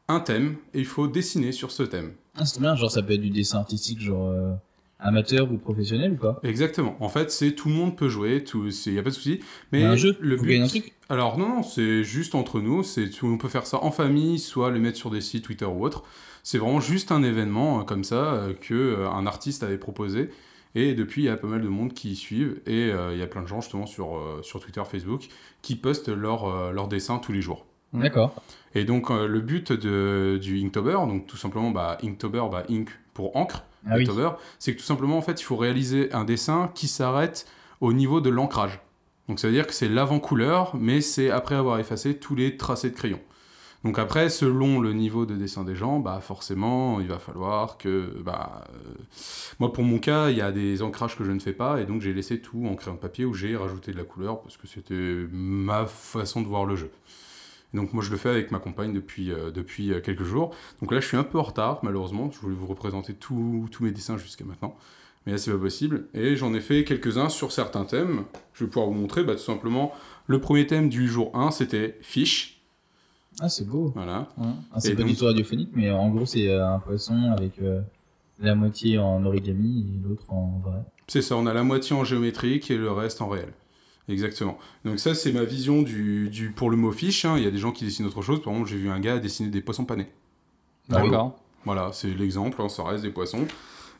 un thème et il faut dessiner sur ce thème. Ah, c'est bien, genre ça peut être du dessin artistique, genre euh, amateur ou professionnel ou pas Exactement. En fait, c'est tout le monde peut jouer, il n'y a pas de souci. Mais un jeu le but, un truc Alors non, non, c'est juste entre nous. C'est on peut faire ça en famille, soit le mettre sur des sites Twitter ou autre. C'est vraiment juste un événement euh, comme ça euh, que euh, un artiste avait proposé. Et depuis, il y a pas mal de monde qui y suivent. Et euh, il y a plein de gens justement sur, euh, sur Twitter, Facebook, qui postent leurs euh, dessins tous les jours. D'accord. Et donc le but de, du Inktober, donc tout simplement bah, Inktober, bah, Ink pour encre, Ah c'est que tout simplement en fait il faut réaliser un dessin qui s'arrête au niveau de l'ancrage. Donc ça veut dire que c'est l'avant-couleur, mais c'est après avoir effacé tous les tracés de crayon. Donc après, selon le niveau de dessin des gens, bah forcément, il va falloir que, bah, euh, moi pour mon cas, il y a des ancrages que je ne fais pas, et donc j'ai laissé tout en crayon de papier où j'ai rajouté de la couleur parce que c'était ma façon de voir le jeu. Donc moi je le fais avec ma compagne depuis, euh, depuis euh, quelques jours. Donc là je suis un peu en retard malheureusement. Je voulais vous représenter tous mes dessins jusqu'à maintenant. Mais là c'est pas possible. Et j'en ai fait quelques-uns sur certains thèmes. Je vais pouvoir vous montrer bah, tout simplement. Le premier thème du jour 1 c'était fish. Ah, c'est beau. Voilà. Ah, c'est pas donc- du tout radiophonique, mais en gros, c'est euh, un poisson avec euh, la moitié en origami et l'autre en vrai. C'est ça, on a la moitié en géométrique et le reste en réel. Exactement. Donc ça c'est ma vision du, du, pour le mot fish. hein. Il y a des gens qui dessinent autre chose. Par exemple j'ai vu un gars dessiner des poissons panés. D'accord. Voilà, c'est l'exemple, hein, ça reste des poissons.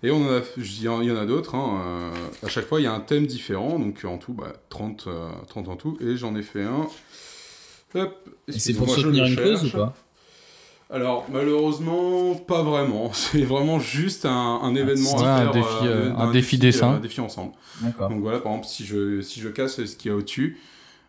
Et on en a, il y en a d'autres. hein, euh, à chaque fois, il y a un thème différent. Donc en tout, bah, 30, euh, 30 en tout. Et j'en ai fait un. Hop, Et c'est pour soutenir une cause ou pas? Alors, malheureusement, pas vraiment. C'est vraiment juste un, un événement à un faire. défi, euh, euh, un défi dessin. Un défi ensemble. Donc voilà, par exemple, si je, si je casse ce qu'il y a au-dessus,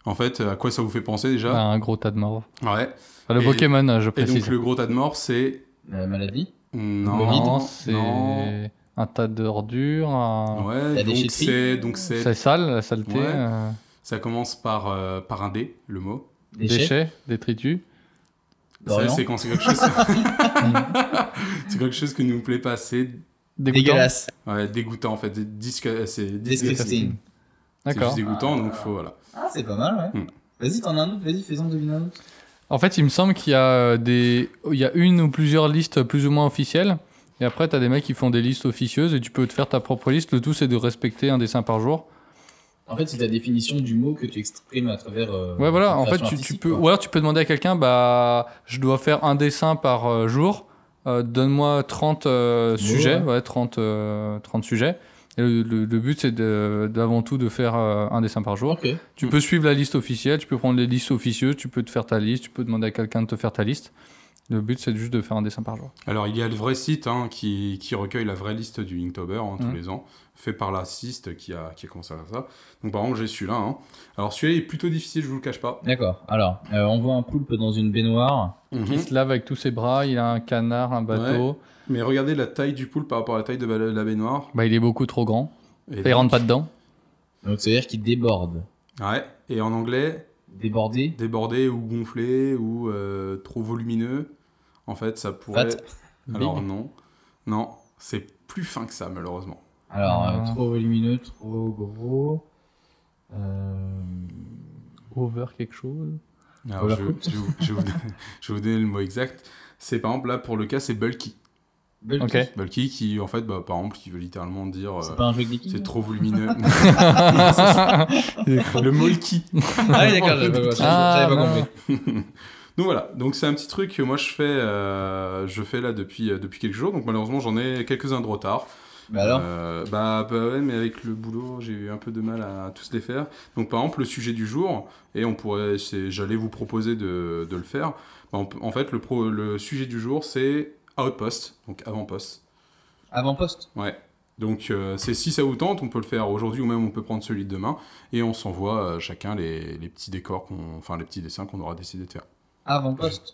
en fait, à quoi ça vous fait penser déjà Bah, un gros tas de morts. Ouais. Enfin, le Et- Pokémon, euh, je Et précise. donc, le gros tas de morts, c'est. La maladie Non, Le vide non, c'est un tas d'ordures, un... Ouais, donc c'est donc c'est c'est sale, la saleté, Ouais. euh, ça commence par euh, par un D, le mot. Déchets déchets, détritus. Ça, c'est quand c'est quelque chose. c'est quelque chose qui nous plaît pas, c'est Dégoûtant. Dégueulasse. ouais, dégoûtant en fait, c'est Disgusting. C'est D'accord. juste dégoûtant, donc faut voilà. Ah, c'est pas mal, ouais. Hmm. Vas-y, t'en as un autre, vas-y, fais-en deviner un autre. En fait, il me semble qu'il y a euh, des, il y a une ou plusieurs listes plus ou moins officielles. Et après, t'as des mecs qui font des listes officieuses et tu peux te faire ta propre liste. Le tout, c'est de respecter un dessin par jour. En fait, c'est la définition du mot que tu exprimes à travers. euh, Ouais, voilà. ta En fait, tu, peux, quoi. ou alors tu peux demander à quelqu'un, bah, je dois faire un dessin par euh, jour. Euh, Donne-moi 30 euh, Ouais, sujets, ouais. ouais, 30, euh, 30 sujets. Et le, le- le but, c'est d'avant tout de faire un dessin par jour. Tu peux suivre la liste officielle, tu peux prendre les listes officieuses, tu peux te faire ta liste, tu peux demander à quelqu'un de te faire ta liste. Le but, c'est juste de faire un dessin par jour. Alors il y a le vrai site hein, qui, qui recueille la vraie liste du Inktober hein, tous Mhm. les ans, fait par l'assiste qui a qui a commencé à faire ça. Donc par exemple j'ai celui-là. hein. Alors celui-là est plutôt difficile, je vous le cache pas. D'accord. Alors, euh, on voit un poulpe dans une baignoire. Mhm. Il se lave avec tous ses bras, il a un canard, un bateau. Mais regardez la taille du poule par rapport à la taille de la baignoire. Bah, il est beaucoup trop grand. Et Il rentre pas dedans. Donc, ça veut dire qu'il déborde. Ouais. Et en anglais, Débordé. débordé ou gonflé ou euh, trop volumineux. En fait, ça pourrait. Fat. Alors Big. non, non, c'est plus fin que ça malheureusement. Alors, euh, Ah. trop volumineux, trop gros. Euh... Over quelque chose. Alors, je, je vais vous- je vous donner- je vais vous donner le mot exact. C'est par exemple là pour le cas c'est bulky. Bulky. Ok. Bulky qui en fait bah, par exemple qui veut littéralement dire euh, C'est pas un jeu de liquide c'est trop volumineux. le le molki. Ah oui, d'accord, j'avais pas, Ah, j'avais pas non. compris. Donc voilà, donc c'est un petit truc que moi je fais, euh, je fais là depuis, euh, depuis quelques jours, donc malheureusement j'en ai quelques-uns de retard. Mais alors Euh, bah, bah ouais, mais avec le boulot j'ai eu un peu de mal à tous les faire. Donc par exemple le sujet du jour, et on pourrait, j'allais vous proposer de, de le faire. Bah, on en fait le, pro, le sujet du jour c'est outpost, donc avant-poste. Avant-poste Ouais. Donc euh, c'est si ça vous tente, on peut le faire aujourd'hui ou même on peut prendre celui de demain et on s'envoie euh, chacun les, les petits décors, enfin les petits dessins qu'on aura décidé de faire. Avant-poste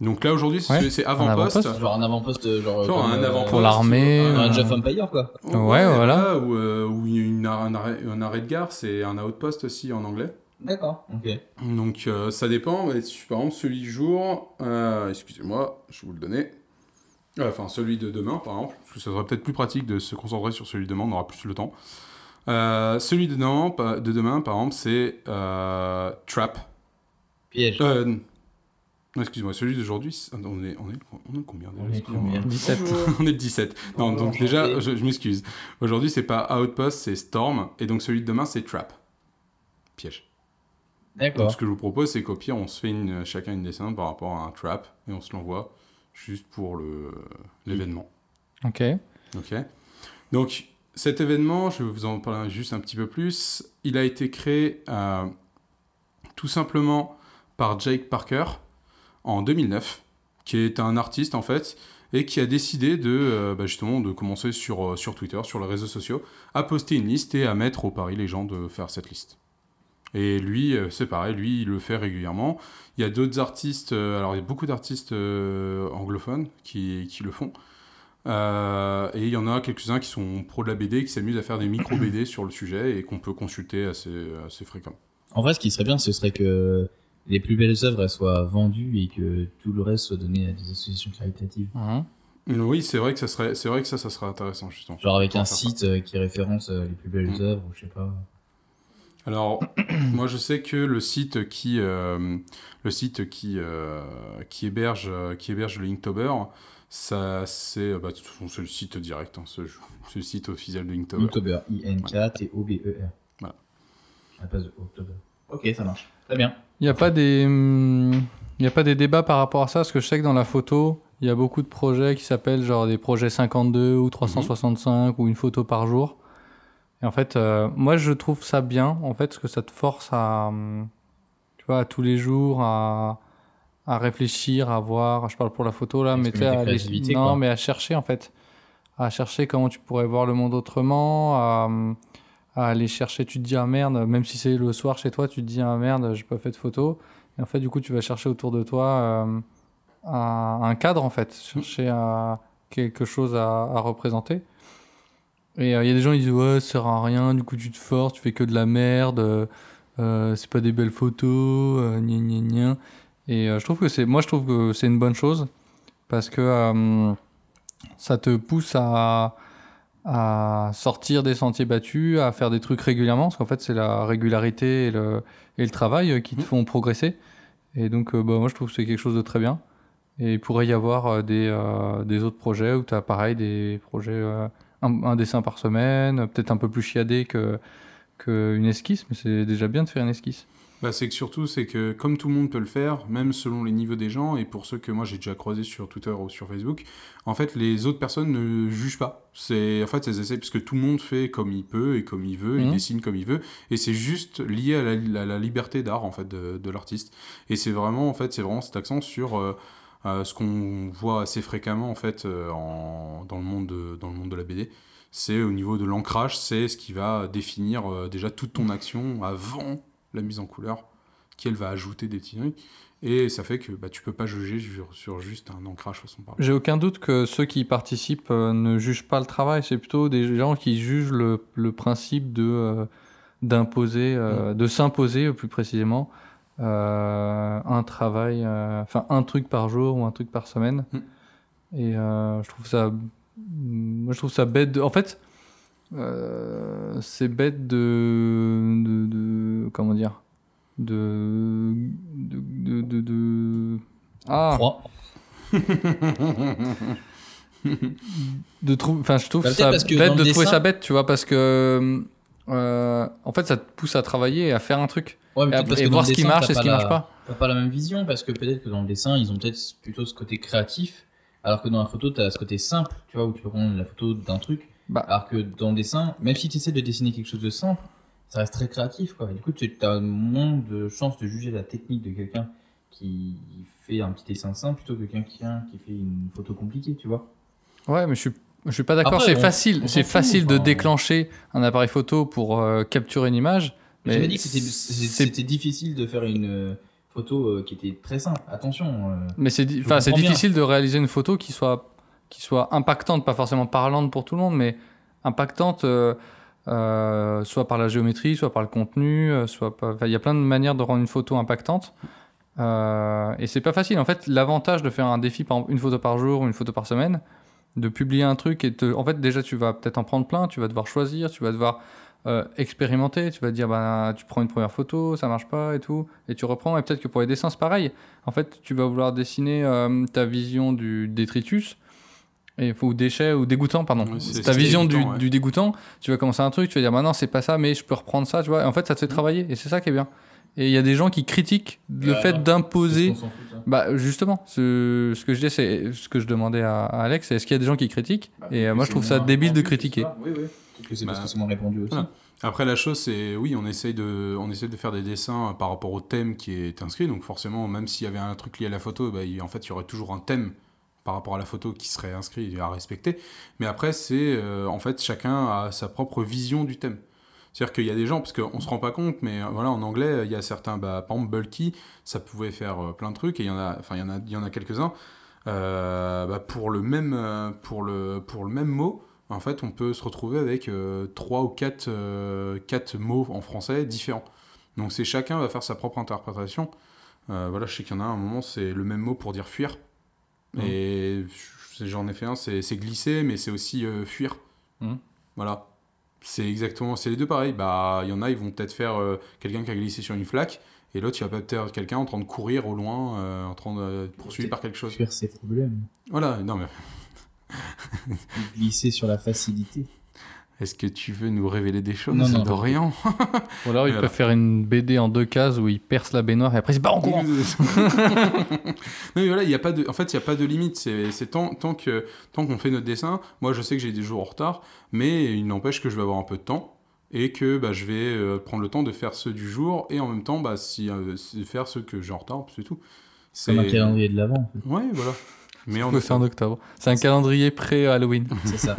Donc là aujourd'hui c'est, Ouais, c'est un avant-poste. avant-poste. Genre un avant-poste, euh, genre. Un euh. Pour l'armée, un- Un euh, Jeff Empire, quoi. Ouais, voilà. Ou, euh, une- un, arrêt, un arrêt de gare, c'est un outpost aussi en anglais. D'accord, ok. Donc euh, ça dépend. Par exemple, celui du jour, euh, excusez-moi, je vais vous le donner. Euh, Enfin, celui de demain, par exemple. Parce que ça serait peut-être plus pratique de se concentrer sur celui de demain, on aura plus le temps. Euh, celui de demain, de demain, par exemple, c'est euh, Trap. Piège. Non, excuse-moi, celui d'aujourd'hui, on est, on est, on est combien déjà On est combien? 17. on est le 17. Non, Bonjour, donc déjà, je, je m'excuse. Aujourd'hui, c'est pas Outpost, c'est Storm. Et donc celui de demain, c'est Trap. Piège. Donc D'accord. ce que je vous propose, c'est qu'au pire, on se fait une, chacun une dessin par rapport à un Trap. Et on se l'envoie juste pour le l'événement. Ok. Ok. Donc cet événement, je vais vous en parler juste un petit peu plus. Il a été créé euh, tout simplement par Jake Parker en 2009, qui est un artiste en fait, et qui a décidé de euh, bah, justement de commencer sur, euh, sur Twitter, sur les réseaux sociaux, à poster une liste et à mettre au pari les gens de faire cette liste. Et lui, euh, c'est pareil, lui, il le fait régulièrement. Il y a d'autres artistes, alors il y a beaucoup d'artistes anglophones qui, qui le font. Et il y en a quelques-uns qui sont pros de la BD, qui s'amusent à faire des micro-BD sur le sujet et qu'on peut consulter assez, assez fréquemment. En vrai, ce qui serait bien, ce serait que les plus belles œuvres soient vendues et que tout le reste soit donné à des associations caritatives. Mhm. Oui, c'est vrai que ça serait, c'est vrai que ça, ça serait intéressant justement. Genre avec un ça. site euh, qui référence euh, les plus belles Mm. œuvres, ou je sais pas. Alors, moi je sais que le site qui, euh, le site qui, euh, qui héberge, qui héberge le Inktober, ça c'est, bah, c'est le site direct, hein, c'est le site officiel de Inktober. Inktober, I-N-K-T-O-B-E-R. Voilà. À la place de October. Ok, ça marche. Très bien. Il n'y a pas des, il y a pas des débats par rapport à ça, parce que je sais que dans la photo, il y a beaucoup de projets qui s'appellent genre des projets 52 ou 365 ou une photo par jour. Et en fait, euh, moi je trouve ça bien, en fait, parce que ça te force à, hum, tu vois, à tous les jours à, à réfléchir, à voir. Je parle pour la photo là, mais tu à non, quoi. mais à chercher en fait, à chercher comment tu pourrais voir le monde autrement, à, hum, à aller chercher. Tu te dis ah merde, même si c'est le soir chez toi, tu te dis ah merde, j'ai pas fait de photo. Et en fait, du coup, tu vas chercher autour de toi euh, un, un cadre, en fait. Chercher à- quelque chose à, à représenter. Et euh, il y a des gens qui disent ouais, ça sert à rien, du coup, tu te forces, tu fais que de la merde, euh, euh, c'est pas des belles photos, euh, gna gna gna. Et euh, je trouve que c'est, moi, je trouve que c'est une bonne chose parce que euh, ça te pousse à, à sortir des sentiers battus, à faire des trucs régulièrement, parce qu'en fait, c'est la régularité et le, et le travail euh, qui te font progresser. Et donc, euh, bah, moi, je trouve que c'est quelque chose de très bien. Et il pourrait y avoir euh, des, euh, des autres projets où tu as pareil, des projets, euh, un, un dessin par semaine, peut-être un peu plus chiadé que qu'une esquisse, mais c'est déjà bien de faire une esquisse. Bah, c'est que surtout, c'est que comme tout le monde peut le faire, même selon les niveaux des gens, et pour ceux que moi j'ai déjà croisés sur Twitter ou sur Facebook, en fait, les autres personnes ne jugent pas. C'est, en fait, elles essaient, parce que tout le monde fait comme il peut et comme il veut, il Mhm. dessine comme il veut, et c'est juste lié à la, liberté d'art, en fait, de, de l'artiste. Et c'est vraiment, en fait, c'est vraiment cet accent sur euh, euh, ce qu'on voit assez fréquemment, en fait, euh, en, dans, le monde de, dans le monde de la BD. C'est au niveau de l'ancrage, c'est ce qui va définir euh, déjà toute ton action avant la mise en couleur, qui elle va ajouter des trucs. Et ça fait que bah, tu peux pas juger sur, sur juste un ancrage façon par J'ai aucun doute que ceux qui y participent euh, ne jugent pas le travail, c'est plutôt des gens qui jugent le, le principe de euh, d'imposer, euh, de s'imposer plus précisément un travail, enfin un truc par jour ou un truc par semaine. Mm. Et je trouve ça, moi je trouve ça bête. De, en fait, euh, c'est bête de, de, de- comment dire, de, de, de, de- de- ah. 3. de trouver enfin je trouve Bah, ça bête de trouver dessin- ça bête tu vois parce que euh, en fait ça te pousse à travailler et à faire un truc Ouais, mais et, parce et voir ce qui marche et ce qui la- marche pas T'as pas la même vision parce que peut-être que dans le dessin, ils ont peut-être plutôt ce côté créatif, alors que dans la photo, t'as ce côté simple, tu vois, où tu peux prendre la photo d'un truc. Bah. Alors que dans le dessin, même si tu essaies de dessiner quelque chose de simple, ça reste très créatif, quoi. Et du coup, tu as moins de chances de juger la technique de quelqu'un qui fait un petit dessin simple plutôt que quelqu'un qui fait une photo compliquée, tu vois. ouais mais je suis je suis pas d'accord c'est facile c'est facile de enfin. déclencher un appareil photo pour euh, capturer une image Mais J'ai dit que c'était- difficile de faire une euh, photo euh, qui était très simple. Attention. euh, mais c'est di- difficile de réaliser une photo qui soit qui soit impactante pas forcément parlante pour tout le monde mais impactante euh, euh, soit par la géométrie soit par le contenu euh, soit enfin, il y a plein de manières de rendre une photo impactante. Euh, et c'est pas facile. En fait l'avantage de faire un défi par une photo par jour ou une photo par semaine de publier un truc et en fait déjà tu vas peut-être en prendre plein tu vas devoir choisir tu vas devoir expérimenter tu vas dire bah tu prends une première photo ça marche pas et tout et tu reprends. Et peut-être que pour les dessins c'est pareil. En fait tu vas vouloir dessiner ta vision du détritus et ou déchet ou dégoûtant pardon c'est- ta vision du, dégoûtant, ouais. du dégoûtant tu vas commencer un truc tu vas dire bah non c'est pas ça mais je peux reprendre ça tu vois et en fait ça te fait travailler et c'est ça qui est bien et il y a des gens qui critiquent le Ouais, fait d'imposer on s'en fout, ça. bah justement, ce, ce que je dis, c'est ce que je demandais à, à Alex, c'est est-ce qu'il y a des gens qui critiquent Et euh, moi, je trouve ça débile de critiquer. Oui, oui. Peut-être que c'est parce Bah, que c'est moins répandu aussi. voilà. Après, la chose, c'est oui, on essaye, de, on essaye de faire des dessins par rapport au thème qui est inscrit. Donc, forcément, même s'il y avait un truc lié à la photo, bah, il- en fait, il y aurait toujours un thème par rapport à la photo qui serait inscrit et à respecter. Mais après, c'est euh, en fait, chacun a sa propre vision du thème. C'est-à-dire qu'il y a des gens, parce qu'on se rend pas compte, mais euh, voilà, en anglais, il y a certains, bah, par exemple, Bulky, ça pouvait faire euh, plein de trucs, et il y en a, enfin, il y en a, a quelques-uns. Bah, pour le même, pour le, pour le même mot, en fait, on peut se retrouver avec trois ou quatre, quatre mots en français différents. Donc c'est chacun va faire sa propre interprétation. Voilà, je sais qu'il y en a un, un moment, c'est le même mot pour dire fuir. Mhm. Et je- j'en ai fait un, c'est glisser, mais c'est aussi euh, fuir. Mhm. Voilà. C'est exactement, c'est les deux pareils. Bah, il y en a, ils vont peut-être faire euh, quelqu'un qui a glissé sur une flaque, et l'autre, il va peut-être faire quelqu'un en train de courir au loin, euh, en train de être poursuivi par quelque chose. Fuir ses problèmes. Voilà, non mais Glisser sur la facilité. Est-ce que tu veux nous révéler des choses Non, non. Dorian Ou alors il Voilà. peut faire une BD en deux cases où il perce la baignoire et après il se bat en courant. non mais voilà, il y a pas de, en fait, il y a pas de limite. C'est, tant, tant que, tant qu'on fait notre dessin. Moi, je sais que j'ai des jours en retard, mais il n'empêche que je vais avoir un peu de temps et que bah, je vais euh, prendre le temps de faire ceux du jour et en même temps, bah, si, euh, faire ceux que j'ai en retard, c'est tout. C'est Comme un calendrier de l'avant. Ouais, voilà. Mais On faire en octobre. C'est un calendrier pré-Halloween. C'est ça.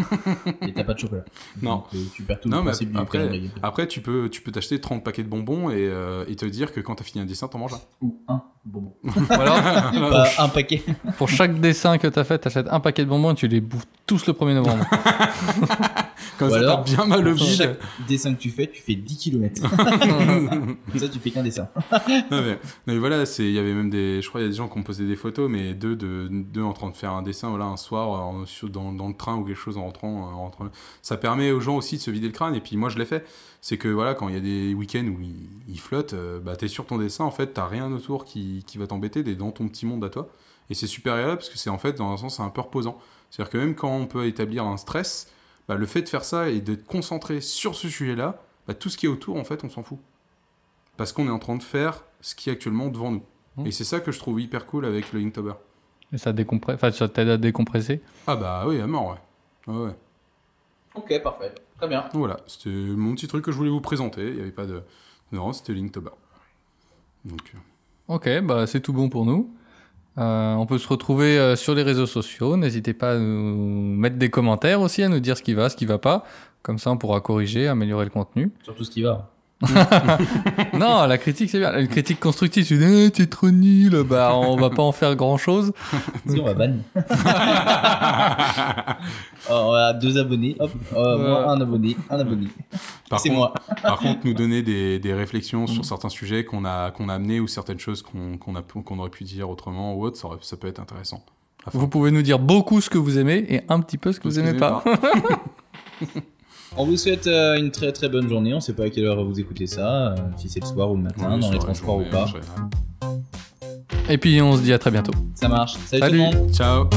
Et t'as pas de chocolat. Non. Donc, euh, tu perds tout Non, le mais principe du après- calendrier. Après, tu peux, tu peux t'acheter 30 paquets de bonbons et, euh, et te dire que quand t'as fini un dessin, t'en manges un. Ou un bonbon. Alors, Pas un paquet. pour chaque dessin que t'as fait, t'achètes un paquet de bonbons et tu les bouffes tous le 1er novembre. Ou ça, alors, bien mal au bide. chaque dessin que tu fais, tu fais 10 km. Comme ça, tu fais qu'un dessin. non, mais, mais voilà, il y avait même des. Je crois qu'il y a des gens qui ont posé des photos, mais deux, de, deux en train de faire un dessin voilà, un soir en- sur- dans, dans le train ou quelque chose en rentrant, euh, en rentrant. Ça permet aux gens aussi de se vider le crâne, et puis moi je l'ai fait. C'est que voilà, quand il y a des week-ends où il, il flotte, euh, bah, t'es sur ton dessin, en fait, t'as rien autour qui, qui va t'embêter, t'es dans ton petit monde à toi. Et c'est super agréable parce que c'est en fait, dans un sens, c'est un peu reposant. C'est-à-dire que même quand on peut établir un stress, bah, le fait de faire ça et d'être concentré sur ce sujet-là, bah, tout ce qui est autour, en fait, on s'en fout. Parce qu'on est en train de faire ce qui est actuellement devant nous. Mmh. Et c'est ça que je trouve hyper cool avec le Inktober. Et ça décompresse. Enfin, ça t'aide à décompresser? Ah bah oui, à mort, ouais. Ouais. Ok, parfait. Très bien. Voilà, c'était mon petit truc que je voulais vous présenter. Il n'y avait pas de... Non, c'était Linktober. Donc, euh, Ok, bah c'est tout bon pour nous. Euh, on peut se retrouver euh, sur les réseaux sociaux. N'hésitez pas à nous mettre des commentaires aussi, à nous dire ce qui va, ce qui va pas. Comme ça, on pourra corriger, améliorer le contenu. Surtout ce qui va. non, la critique, c'est bien. Une critique constructive, tu dis, Eh, t'es trop nul. Bah, on va pas en faire grand chose. On va ban. Oh, on a deux abonnés. Hop. Oh, moi, un abonné. Un abonné. par, C'est contre, moi. par contre, nous donner des, des réflexions Mm. sur certains sujets qu'on a, qu'on a amenés ou certaines choses qu'on qu'on a- qu'on aurait pu dire autrement ou autre, ça, aurait- ça peut être intéressant. Enfin, Vous pouvez nous dire beaucoup ce que vous aimez et un petit peu ce que vous aimez pas. On vous souhaite euh, une très très bonne journée. On sait pas à quelle heure vous écoutez ça. euh, si c'est le soir ou le matin, Ouais, dans les transports ou pas. Et puis, on se dit à très bientôt. Ça marche. Salut, Salut. tout le monde. Ciao